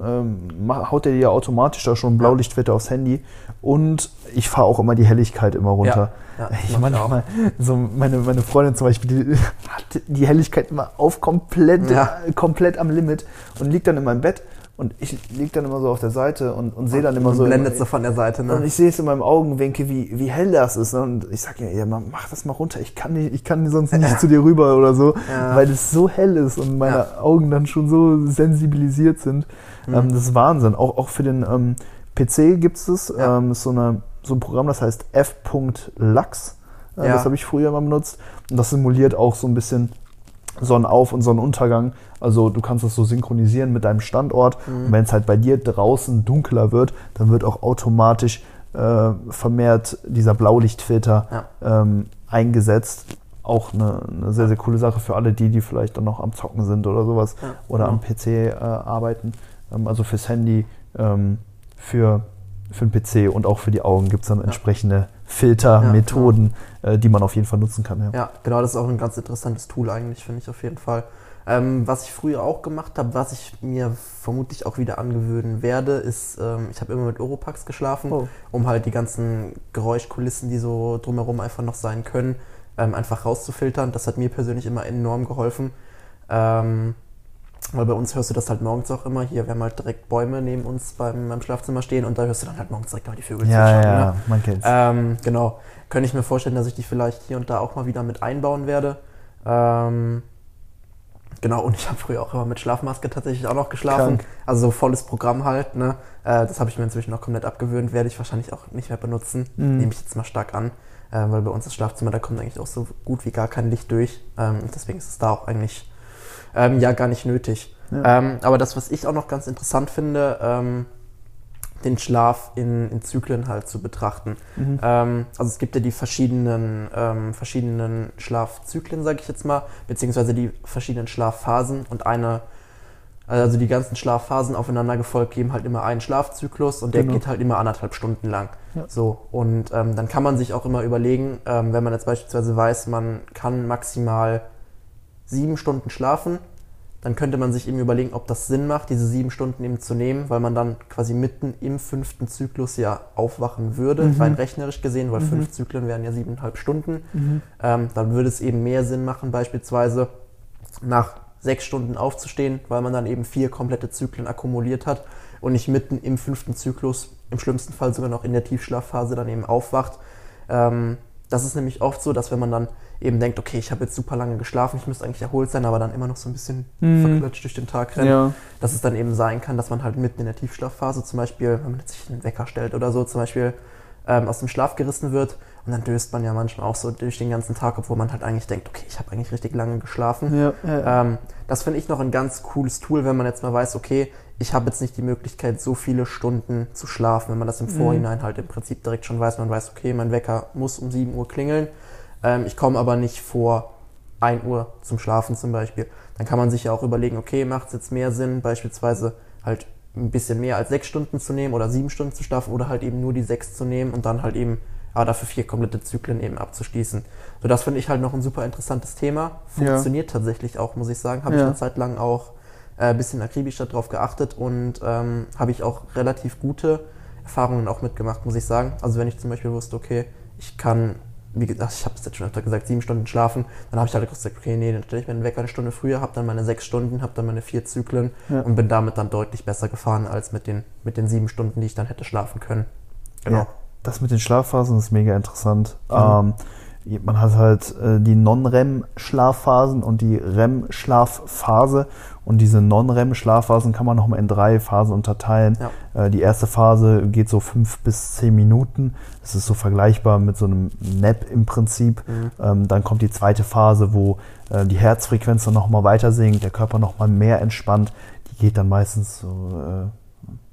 ähm, haut er dir automatisch da schon Blaulichtwetter aufs Handy. Und ich fahre auch immer die Helligkeit immer runter. Ja, ich manchmal, so meine, meine Freundin zum Beispiel, die hat die Helligkeit immer auf komplett, komplett am Limit und liegt dann in meinem Bett und ich liege dann immer so auf der Seite und, und sehe dann immer so. Blendet so von der Seite, ne? Und ich sehe es in meinem Augenwinkel, wie, wie hell das ist. Ne? Und ich sage ja, ja, mach das mal runter. Ich kann nicht, ich kann sonst nicht ja. zu dir rüber oder so, ja. weil es so hell ist und meine ja. Augen dann schon so sensibilisiert sind. Mhm. Ähm, das ist Wahnsinn. Auch, auch für den ähm, PC gibt es ähm, so, eine, so ein Programm, das heißt f.lux. Äh, das habe ich früher mal benutzt. Und das simuliert auch so ein bisschen Sonnenauf- und Sonnenuntergang. Also du kannst das so synchronisieren mit deinem Standort. Mhm. Und wenn es halt bei dir draußen dunkler wird, dann wird auch automatisch äh, vermehrt dieser Blaulichtfilter ja. ähm, eingesetzt. Auch eine, eine, sehr, sehr coole Sache für alle die, die vielleicht dann noch am Zocken sind oder sowas ja, oder genau. am PC äh, arbeiten. Ähm, also fürs Handy, ähm, für, für den PC und auch für die Augen gibt es dann ja. entsprechende Filtermethoden, die man auf jeden Fall nutzen kann. Ja. ja. genau, das ist auch ein ganz interessantes Tool eigentlich, finde ich auf jeden Fall. Ähm, was ich früher auch gemacht habe, was ich mir vermutlich auch wieder angewöhnen werde, ist, ähm, ich habe immer mit Oropax geschlafen, oh. um halt die ganzen Geräuschkulissen, die so drumherum einfach noch sein können, ähm, einfach rauszufiltern. Das hat mir persönlich immer enorm geholfen. Weil bei uns hörst du das halt morgens auch immer. Hier, wir haben halt direkt Bäume neben uns beim, beim Schlafzimmer stehen und da hörst du dann halt morgens direkt mal die Vögel ja, zwitschern. Ja, ne? man kennt's. Ähm, genau. Könnte ich mir vorstellen, dass ich die vielleicht hier und da auch mal wieder mit einbauen werde. Ähm, genau, und ich habe früher auch immer mit Schlafmaske tatsächlich auch noch geschlafen. Krank. Also so volles Programm halt. Ne? Äh, das habe ich mir inzwischen auch komplett abgewöhnt. Werde ich wahrscheinlich auch nicht mehr benutzen. Mhm. Nehme ich jetzt mal stark an. Äh, weil bei uns das Schlafzimmer, da kommt eigentlich auch so gut wie gar kein Licht durch. Ähm, deswegen ist es da auch eigentlich ähm, ja gar nicht nötig. Ja. Ähm, aber das, was ich auch noch ganz interessant finde, ähm, den Schlaf in, in, Zyklen halt zu betrachten. Mhm. Ähm, also es gibt ja die verschiedenen, ähm, verschiedenen Schlafzyklen, sage ich jetzt mal, beziehungsweise die verschiedenen Schlafphasen und eine, also die ganzen Schlafphasen aufeinander gefolgt geben halt immer einen Schlafzyklus und der genau. geht halt immer anderthalb Stunden lang. Ja. So und ähm, dann kann man sich auch immer überlegen, ähm, wenn man jetzt beispielsweise weiß, man kann maximal sieben Stunden schlafen, dann könnte man sich eben überlegen, ob das Sinn macht, diese sieben Stunden eben zu nehmen, weil man dann quasi mitten im fünften Zyklus ja aufwachen würde, mhm. rein rechnerisch gesehen, weil mhm. fünf Zyklen wären ja siebeneinhalb Stunden. Mhm. Ähm, dann würde es eben mehr Sinn machen, beispielsweise nach sechs Stunden aufzustehen, weil man dann eben vier komplette Zyklen akkumuliert hat und nicht mitten im fünften Zyklus, im schlimmsten Fall sogar noch in der Tiefschlafphase dann eben aufwacht. Ähm, das ist nämlich oft so, dass wenn man dann eben denkt, okay, ich habe jetzt super lange geschlafen, ich müsste eigentlich erholt sein, aber dann immer noch so ein bisschen mhm. verklatscht durch den Tag rennt, ja. dass es dann eben sein kann, dass man halt mitten in der Tiefschlafphase zum Beispiel, wenn man jetzt sich einen Wecker stellt oder so, zum Beispiel ähm, aus dem Schlaf gerissen wird und dann döst man ja manchmal auch so durch den ganzen Tag, obwohl man halt eigentlich denkt, okay, ich habe eigentlich richtig lange geschlafen. Ja, ja, ähm, das finde ich noch ein ganz cooles Tool, wenn man jetzt mal weiß, okay, ich habe jetzt nicht die Möglichkeit, so viele Stunden zu schlafen, wenn man das im mhm. Vorhinein halt im Prinzip direkt schon weiß. Man weiß, okay, mein Wecker muss um 7 Uhr klingeln. Ähm, ich komme aber nicht vor 1 Uhr zum Schlafen zum Beispiel. Dann kann man sich ja auch überlegen, okay, macht es jetzt mehr Sinn, beispielsweise halt ein bisschen mehr als sechs Stunden zu nehmen oder sieben Stunden zu schlafen oder halt eben nur die sechs zu nehmen und dann halt eben aber dafür vier komplette Zyklen eben abzuschließen. So, das finde ich halt noch ein super interessantes Thema. Funktioniert ja. tatsächlich auch, muss ich sagen. Habe ja. ich eine Zeit lang auch ein äh, bisschen akribischer darauf geachtet und ähm, habe ich auch relativ gute Erfahrungen auch mitgemacht, muss ich sagen. Also wenn ich zum Beispiel wusste, okay, ich kann, wie gesagt, ich habe es jetzt schon öfter gesagt, sieben Stunden schlafen, dann habe ich halt gesagt, okay, nee, dann stelle ich mir den Wecker eine Stunde früher, habe dann meine sechs Stunden, habe dann meine vier Zyklen ja. und bin damit dann deutlich besser gefahren als mit den, mit den sieben Stunden, die ich dann hätte schlafen können. Genau. Das mit den Schlafphasen ist mega interessant. Mhm. Ähm, man hat halt äh, die Non-REM-Schlafphasen und die REM-Schlafphase. Und diese Non-REM-Schlafphasen kann man nochmal in drei Phasen unterteilen. Ja. Äh, die erste Phase geht so fünf bis zehn Minuten. Das ist so vergleichbar mit so einem Nap im Prinzip. Mhm. Ähm, dann kommt die zweite Phase, wo äh, die Herzfrequenz dann nochmal weiter sinkt, der Körper nochmal mehr entspannt. Die geht dann meistens so äh,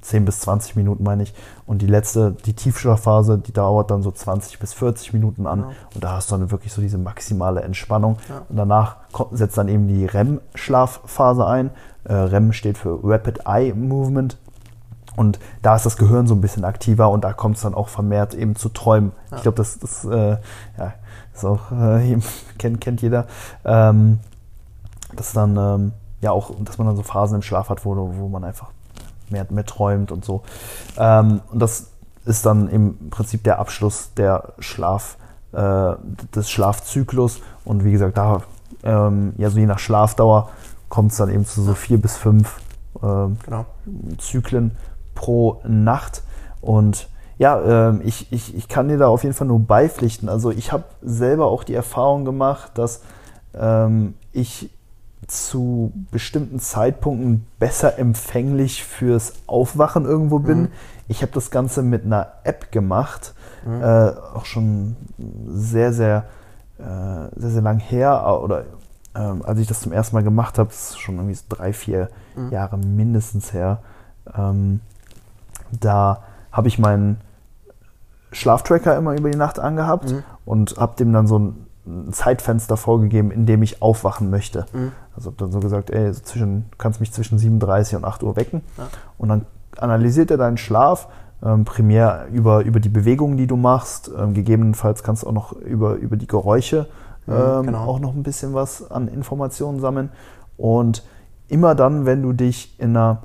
10 bis 20 Minuten, meine ich. Und die letzte, die Tiefschlafphase, die dauert dann so 20 bis 40 Minuten an. Genau. Und da hast du dann wirklich so diese maximale Entspannung. Ja. Und danach setzt dann eben die REM-Schlafphase ein. Äh, REM steht für Rapid Eye Movement. Und da ist das Gehirn so ein bisschen aktiver und da kommt es dann auch vermehrt eben zu Träumen. Ja. Ich glaube, das, das äh, ja, ist auch, äh, kennt, kennt jeder. Ähm, das dann, ähm, ja auch, dass man dann so Phasen im Schlaf hat, wo, wo man einfach mehr, mehr träumt und so. Ähm, und das ist dann im Prinzip der Abschluss der Schlaf, äh, des Schlafzyklus. Und wie gesagt, da, ähm, ja, so je nach Schlafdauer kommt es dann eben zu so vier bis fünf ähm, genau. Zyklen pro Nacht. Und ja, ähm, ich, ich, ich kann dir da auf jeden Fall nur beipflichten. Also ich habe selber auch die Erfahrung gemacht, dass ähm, ich zu bestimmten Zeitpunkten besser empfänglich fürs Aufwachen irgendwo bin. Mhm. Ich habe das Ganze mit einer App gemacht, mhm. äh, auch schon sehr, sehr, äh, sehr, sehr lang her. Oder äh, als ich das zum ersten Mal gemacht habe, ist schon irgendwie so drei, vier mhm. Jahre mindestens her. Ähm, da habe ich meinen Schlaftracker immer über die Nacht angehabt mhm. und habe dem dann so ein Zeitfenster vorgegeben, in dem ich aufwachen möchte. Mhm. Also habe dann so gesagt, ey, so zwischen, du kannst mich zwischen 7.30 und 8 Uhr wecken. Ja. Und dann analysiert er deinen Schlaf, ähm, primär über, über die Bewegungen, die du machst. Ähm, gegebenenfalls kannst du auch noch über, über die Geräusche mhm, ähm, genau. auch noch ein bisschen was an Informationen sammeln. Und immer dann, wenn du dich in einer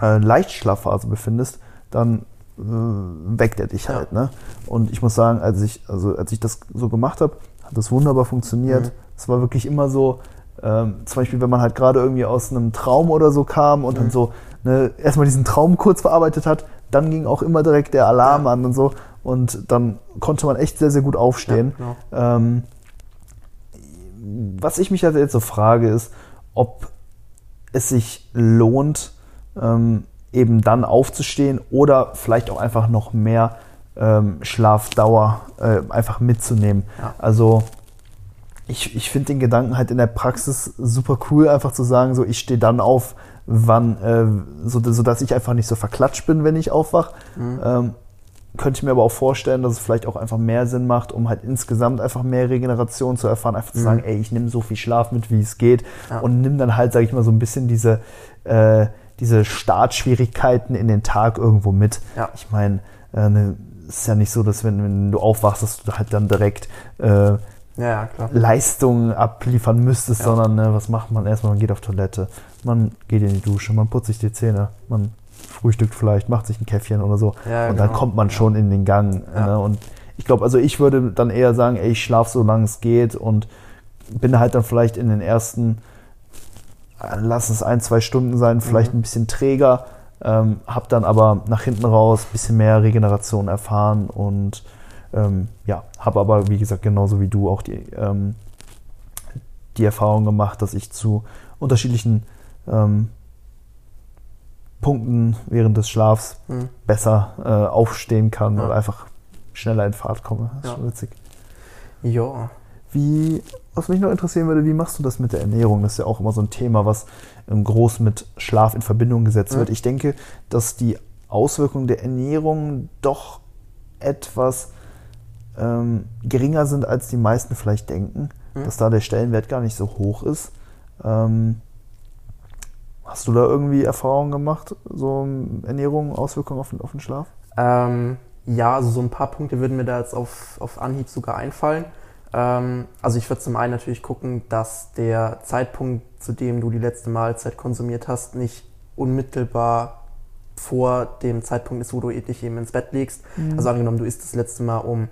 äh, Leichtschlafphase befindest, dann äh, weckt er dich halt. Ja. Ne? Und ich muss sagen, als ich, also als ich das so gemacht habe, hat das wunderbar funktioniert. Mhm. Es war wirklich immer so, ähm, zum Beispiel, wenn man halt gerade irgendwie aus einem Traum oder so kam und mhm. dann so ne, erstmal diesen Traum kurz verarbeitet hat, dann ging auch immer direkt der Alarm ja. an und so. Und dann konnte man echt sehr, sehr gut aufstehen. Ja, genau. ähm, was ich mich halt jetzt so frage, ist, ob es sich lohnt, ähm, eben dann aufzustehen oder vielleicht auch einfach noch mehr ähm, Schlafdauer äh, einfach mitzunehmen. Ja. Also ich, ich finde den Gedanken halt in der Praxis super cool, einfach zu sagen, so ich stehe dann auf, wann, äh, so, so dass ich einfach nicht so verklatscht bin, wenn ich aufwache. Mhm. Ähm, könnte ich mir aber auch vorstellen, dass es vielleicht auch einfach mehr Sinn macht, um halt insgesamt einfach mehr Regeneration zu erfahren, einfach zu mhm. sagen, ey, ich nehme so viel Schlaf mit, wie es geht ja. und nimm dann halt, sage ich mal, so ein bisschen diese, äh, diese Startschwierigkeiten in den Tag irgendwo mit. Ja. Ich meine, äh, ne, ist ja nicht so, dass wenn, wenn, du aufwachst, dass du halt dann direkt äh, ja, Leistungen abliefern müsstest, ja. sondern ne, was macht man erstmal? Man geht auf Toilette, man geht in die Dusche, man putzt sich die Zähne, man frühstückt vielleicht, macht sich ein Käffchen oder so ja, und genau. dann kommt man schon in den Gang. Ne? Und ich glaube, also ich würde dann eher sagen, ey, ich schlafe so lange es geht und bin halt dann vielleicht in den ersten, äh, lass es ein, zwei Stunden sein, vielleicht mhm. ein bisschen träger, ähm, habe dann aber nach hinten raus ein bisschen mehr Regeneration erfahren und ähm, ja, habe aber, wie gesagt, genauso wie du auch die, ähm, die Erfahrung gemacht, dass ich zu unterschiedlichen ähm, Punkten während des Schlafs mhm. besser äh, aufstehen kann ja. und einfach schneller in Fahrt komme. Das ist ja. schon witzig. Ja. Wie, was mich noch interessieren würde, wie machst du das mit der Ernährung? Das ist ja auch immer so ein Thema, was groß mit Schlaf in Verbindung gesetzt wird. Ich denke, dass die Auswirkungen der Ernährung doch etwas ähm, geringer sind, als die meisten vielleicht denken, mhm. dass da der Stellenwert gar nicht so hoch ist. Ähm, hast du da irgendwie Erfahrungen gemacht, so Ernährung, Auswirkungen auf, auf den Schlaf? Ähm, ja, also so ein paar Punkte würden mir da jetzt auf, auf Anhieb sogar einfallen. Ähm, also ich würde zum einen natürlich gucken, dass der Zeitpunkt, zu dem du die letzte Mahlzeit konsumiert hast, nicht unmittelbar vor dem Zeitpunkt ist, wo du dich eben ins Bett legst. Mhm. Also angenommen, du isst das letzte Mal um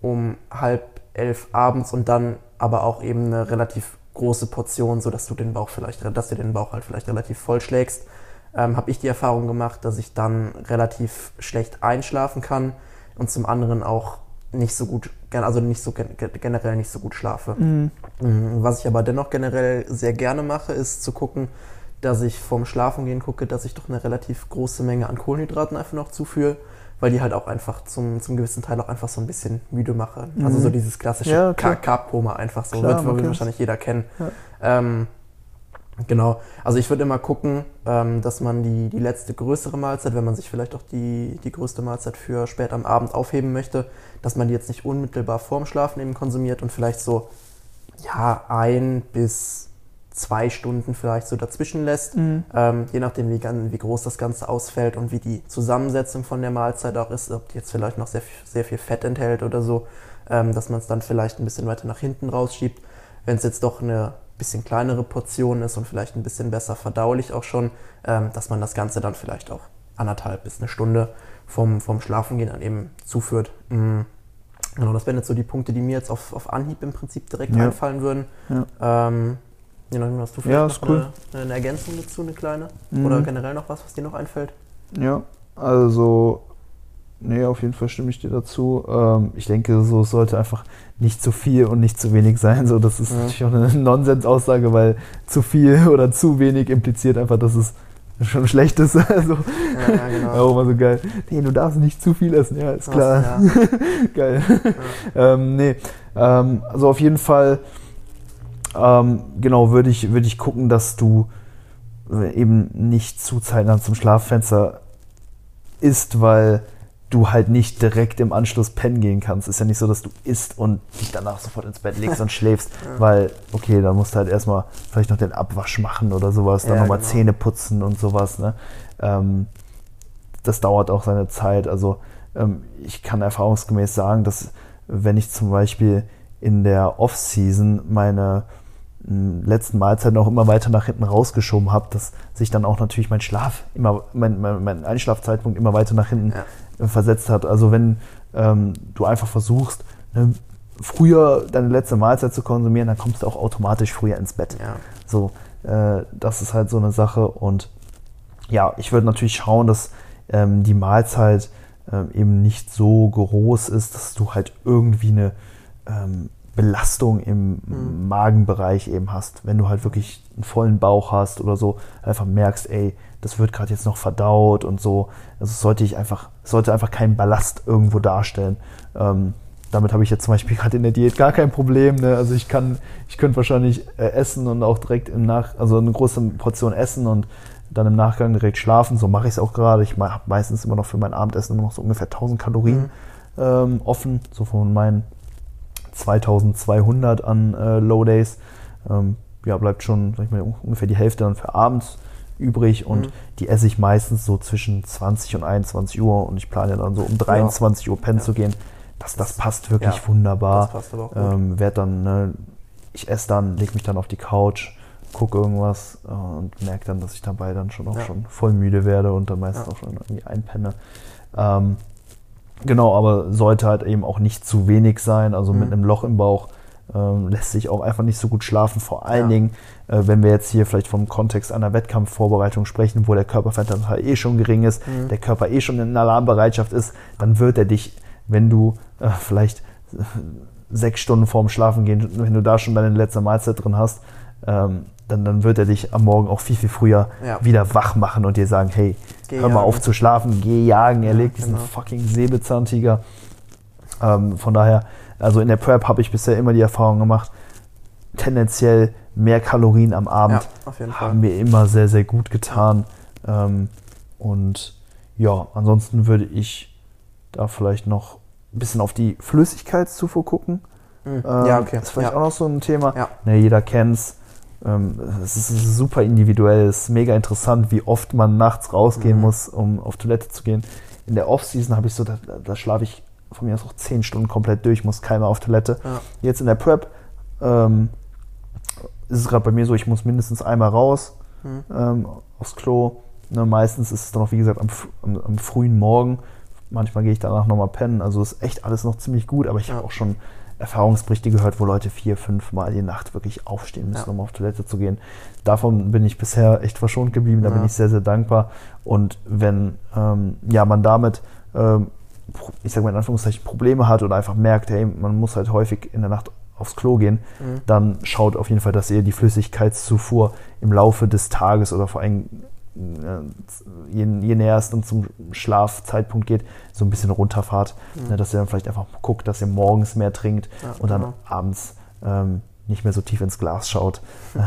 um halb elf abends und dann aber auch eben eine relativ große Portion, sodass du den Bauch vielleicht, dass du den Bauch halt vielleicht relativ voll schlägst, ähm, habe ich die Erfahrung gemacht, dass ich dann relativ schlecht einschlafen kann und zum anderen auch nicht so gut, also nicht so generell nicht so gut schlafe. Mhm. mhm. Was ich aber dennoch generell sehr gerne mache, ist zu gucken, dass ich vorm Schlafengehen gucke, dass ich doch eine relativ große Menge an Kohlenhydraten einfach noch zuführe weil die halt auch einfach zum, zum gewissen Teil auch einfach so ein bisschen müde machen. Mhm. Also so dieses klassische ja, Carb-Koma einfach so, Klar, wird, wird wahrscheinlich jeder kennen. Ja. Ähm, genau, also ich würde immer gucken, ähm, dass man die, die letzte größere Mahlzeit, wenn man sich vielleicht auch die, die größte Mahlzeit für spät am Abend aufheben möchte, dass man die jetzt nicht unmittelbar vorm Schlafen eben konsumiert und vielleicht so ja ein bis zwei Stunden vielleicht so dazwischen lässt, mhm. ähm, je nachdem, wie, wie, groß das Ganze ausfällt und wie die Zusammensetzung von der Mahlzeit auch ist, ob die jetzt vielleicht noch sehr, sehr viel Fett enthält oder so, ähm, dass man es dann vielleicht ein bisschen weiter nach hinten rausschiebt. Wenn es jetzt doch eine bisschen kleinere Portion ist und vielleicht ein bisschen besser verdaulich auch schon, ähm, dass man das Ganze dann vielleicht auch anderthalb bis eine Stunde vom, vom Schlafengehen dann eben zuführt. Mhm. Genau, das wären jetzt so die Punkte, die mir jetzt auf, auf Anhieb im Prinzip direkt ja. einfallen würden. Ja. Ähm, hast du vielleicht ja, noch cool. eine, eine, Ergänzung dazu, eine kleine? Mhm. Oder generell noch was, was dir noch einfällt? Ja, also Nee, auf jeden Fall stimme ich dir dazu. Ähm, ich denke, so sollte einfach nicht zu viel und nicht zu wenig sein. So, das ist ja. natürlich auch eine Nonsensaussage, weil zu viel oder zu wenig impliziert einfach, dass es schon schlecht ist. Also, ja, genau. immer so geil. Nee, du darfst nicht zu viel essen. Ja, ist klar. Ja. geil. Ja. ähm, nee, ähm, also auf jeden Fall, ähm, genau, würde ich, würde ich gucken, dass du eben nicht zu zeitnah zum Schlaffenster isst, weil du halt nicht direkt im Anschluss pennen gehen kannst. Ist ja nicht so, dass du isst und dich danach sofort ins Bett legst und schläfst, ja. weil, okay, dann musst du halt erstmal vielleicht noch den Abwasch machen oder sowas, dann ja, nochmal genau. Zähne putzen und sowas. Ne? Ähm, das dauert auch seine Zeit. Also ähm, ich kann erfahrungsgemäß sagen, dass wenn ich zum Beispiel in der Off-Season meine letzten Mahlzeiten auch immer weiter nach hinten rausgeschoben habe, dass sich dann auch natürlich mein Schlaf immer, mein, mein, mein Einschlafzeitpunkt immer weiter nach hinten ja versetzt hat. Also wenn ähm, du einfach versuchst, ne, früher deine letzte Mahlzeit zu konsumieren, dann kommst du auch automatisch früher ins Bett. Ja. So, äh, das ist halt so eine Sache. Und ja, ich würde natürlich schauen, dass ähm, die Mahlzeit ähm, eben nicht so groß ist, dass du halt irgendwie eine ähm, Belastung im mhm. Magenbereich eben hast. Wenn du halt wirklich einen vollen Bauch hast oder so, einfach merkst, ey, das wird gerade jetzt noch verdaut und so. Also sollte ich einfach, sollte einfach keinen Ballast irgendwo darstellen. Ähm, damit habe ich jetzt zum Beispiel gerade in der Diät gar kein Problem. Ne? Also ich kann, ich könnte wahrscheinlich äh, essen und auch direkt im Nach, also eine große Portion essen und dann im Nachgang direkt schlafen. So mache ich es auch gerade. Ich habe meistens immer noch für mein Abendessen immer noch so ungefähr 1000 Kalorien mhm. ähm, offen, so von meinen 2200 an äh, Low Days. Ähm, ja, bleibt schon, sag ich mal, ungefähr die Hälfte dann für abends übrig und mhm. die esse ich meistens so zwischen 20 und 21 Uhr und ich plane dann so um 23 ja. Uhr pennen ja. zu gehen. Das, das passt wirklich ja, wunderbar. Das passt aber auch. Ähm, werd dann, ne, ich esse dann, lege mich dann auf die Couch, gucke irgendwas äh, und merke dann, dass ich dabei dann schon auch schon voll müde werde und dann meistens auch schon irgendwie einpenne. Ähm, genau, aber sollte halt eben auch nicht zu wenig sein, also mhm. mit einem Loch im Bauch ähm, lässt sich auch einfach nicht so gut schlafen. Vor allen ja. Dingen, äh, wenn wir jetzt hier vielleicht vom Kontext einer Wettkampfvorbereitung sprechen, wo der Körperfettanteil eh schon gering ist, mhm. der Körper eh schon in Alarmbereitschaft ist, dann wird er dich, wenn du äh, vielleicht sechs Stunden vorm Schlafen gehen, wenn du da schon deine letzte Mahlzeit drin hast, ähm, dann, dann wird er dich am Morgen auch viel, viel früher ja. wieder wach machen und dir sagen, hey, geh hör jagen. mal auf zu schlafen, geh jagen, er legt diesen genau. fucking Säbelzahntiger. Ähm, von daher also in der Prep habe ich bisher immer die Erfahrung gemacht, tendenziell mehr Kalorien am Abend ja, haben mir immer sehr, sehr gut getan. Ähm, und ja, ansonsten würde ich da vielleicht noch ein bisschen auf die Flüssigkeitszufuhr gucken. Mhm. Ähm, ja, okay. Das ist vielleicht ja. auch noch so ein Thema. Ja. Ne, jeder kennt es. Ähm, es ist super individuell, es ist mega interessant, wie oft man nachts rausgehen mhm. muss, um auf Toilette zu gehen. In der Off-Season habe ich so, da, da schlafe ich von mir aus auch zehn Stunden komplett durch, muss keiner auf Toilette. Ja. Jetzt in der Prep ähm, ist es gerade bei mir so, ich muss mindestens einmal raus mhm. ähm, aufs Klo. Ne, meistens ist es dann auch, wie gesagt, am, am, am frühen Morgen. Manchmal gehe ich danach nochmal pennen. Also ist echt alles noch ziemlich gut, aber ich ja. habe auch schon Erfahrungsberichte gehört, wo Leute vier, fünf Mal die Nacht wirklich aufstehen müssen, ja. um auf Toilette zu gehen. Davon bin ich bisher echt verschont geblieben, da ja. bin ich sehr, sehr dankbar. Und wenn ähm, ja, man damit ähm, ich sage mal in Anführungszeichen, Probleme hat oder einfach merkt, hey, man muss halt häufig in der Nacht aufs Klo gehen, mhm. dann schaut auf jeden Fall, dass ihr die Flüssigkeitszufuhr im Laufe des Tages oder vor allem je, je näher es dann zum Schlafzeitpunkt geht, so ein bisschen runterfahrt, mhm. ne, dass ihr dann vielleicht einfach guckt, dass ihr morgens mehr trinkt ja, und dann genau. abends ähm, nicht mehr so tief ins Glas schaut.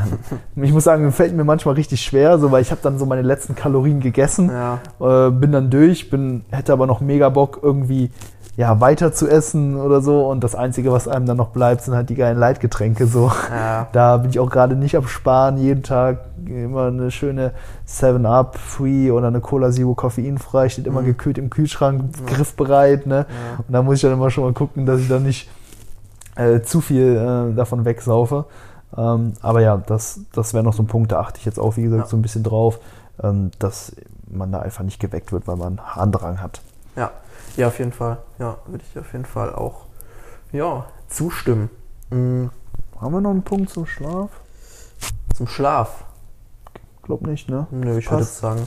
Ich muss sagen, fällt mir manchmal richtig schwer, so, weil ich habe dann so meine letzten Kalorien gegessen, ja. äh, bin dann durch, bin, hätte aber noch mega Bock irgendwie ja, weiter zu essen oder so und das Einzige, was einem dann noch bleibt, sind halt die geilen Leitgetränke so. Ja. Da bin ich auch gerade nicht am Sparen, jeden Tag immer eine schöne 7-Up Free oder eine Cola Zero koffeinfrei, steht immer mhm. gekühlt im Kühlschrank, ja. griffbereit, ne? Ja. Und da muss ich dann immer schon mal gucken, dass ich dann nicht äh, zu viel äh, davon wegsaufe. Ähm, aber ja, das, das wäre noch so ein Punkt, da achte ich jetzt auch, wie gesagt, so ein bisschen drauf, ähm, dass man da einfach nicht geweckt wird, weil man Harndrang hat. Ja, ja, auf jeden Fall. Ja, würde ich auf jeden Fall auch ja, zustimmen. Mhm. Haben wir noch einen Punkt zum Schlaf? Zum Schlaf. Glaub nicht, ne? Nö, ich würde sagen,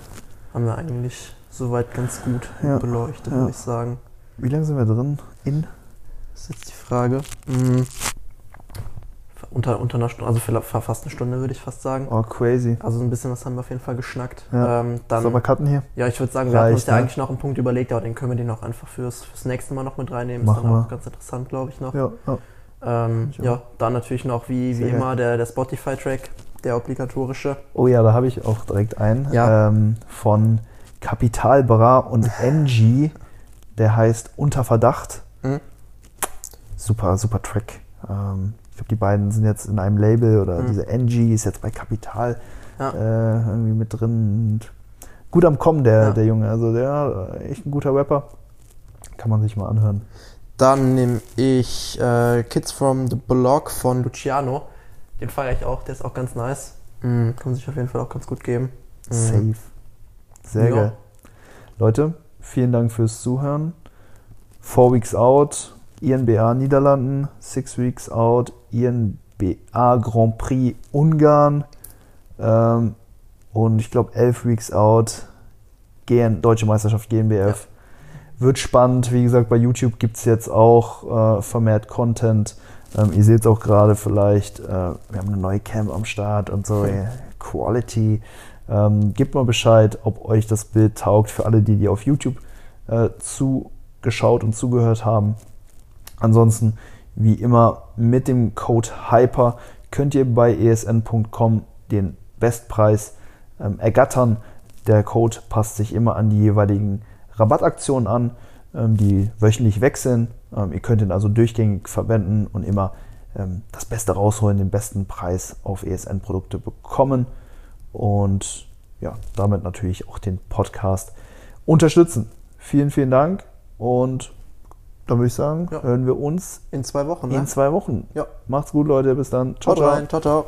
haben wir eigentlich soweit ganz gut Ja, beleuchtet, ja. würde ich sagen. Wie lange sind wir drin? In? Das ist jetzt die Frage. Mhm. Unter, unter einer Stunde, also für fast eine Stunde würde ich fast sagen. Oh, crazy. Also ein bisschen was haben wir auf jeden Fall geschnackt. Ja. Ähm, dann, Sollen wir cutten hier? ja, ich würde sagen, wir hatten uns ja ne? eigentlich noch einen Punkt überlegt, aber den können wir den auch einfach fürs, fürs nächste Mal noch mit reinnehmen. Machen ist dann auch wir. ganz interessant, glaube ich, noch. Ja, ja. Ähm, auch. ja, dann natürlich noch wie, wie Sehr immer der, der Spotify-Track, der obligatorische. Oh ja, da habe ich auch direkt einen Ja. ähm, von Kapital Bra und NG. Der heißt Unter Verdacht. Mhm. Super, super Track. Ähm, ich glaube, die beiden sind jetzt in einem Label oder Mhm. diese NG ist jetzt bei Kapital Ja. äh, irgendwie mit drin. Und gut am Kommen, der, Ja. der Junge. Also der äh, echt ein guter Rapper. Kann man sich mal anhören. Dann nehme ich äh, Kids from the Block von Luciano. Den feiere ich auch, der ist auch ganz nice. Mhm, kann man sich auf jeden Fall auch ganz gut geben. Mhm. Safe. Sehr Ja. geil. Leute, vielen Dank fürs Zuhören. Four Weeks Out, INBA Niederlanden, Six Weeks Out, INBA Grand Prix Ungarn ähm, und ich glaube elf Weeks Out, GN, Deutsche Meisterschaft GmbF. Wird spannend. Wie gesagt, bei YouTube gibt es jetzt auch äh, vermehrt Content. Ähm, ihr seht es auch gerade vielleicht. Äh, wir haben eine neue Cam am Start und so. äh, Quality. Ähm, gebt mal Bescheid, ob euch das Bild taugt für alle, die, die auf YouTube äh, zugeschaut und zugehört haben. Ansonsten, wie immer, mit dem Code HYPER könnt ihr bei esn.com den Bestpreis ähm, ergattern. Der Code passt sich immer an die jeweiligen Rabattaktionen an, ähm, die wöchentlich wechseln. Ähm, ihr könnt ihn also durchgängig verwenden und immer ähm, das Beste rausholen, den besten Preis auf ESN-Produkte bekommen und ja, damit natürlich auch den Podcast unterstützen. Vielen, vielen Dank und dann würde ich sagen, Ja. hören wir uns In zwei Wochen, ne? in zwei Wochen. Ja. Macht's gut, Leute. Bis dann. Ciao, rein. Ciao, ciao.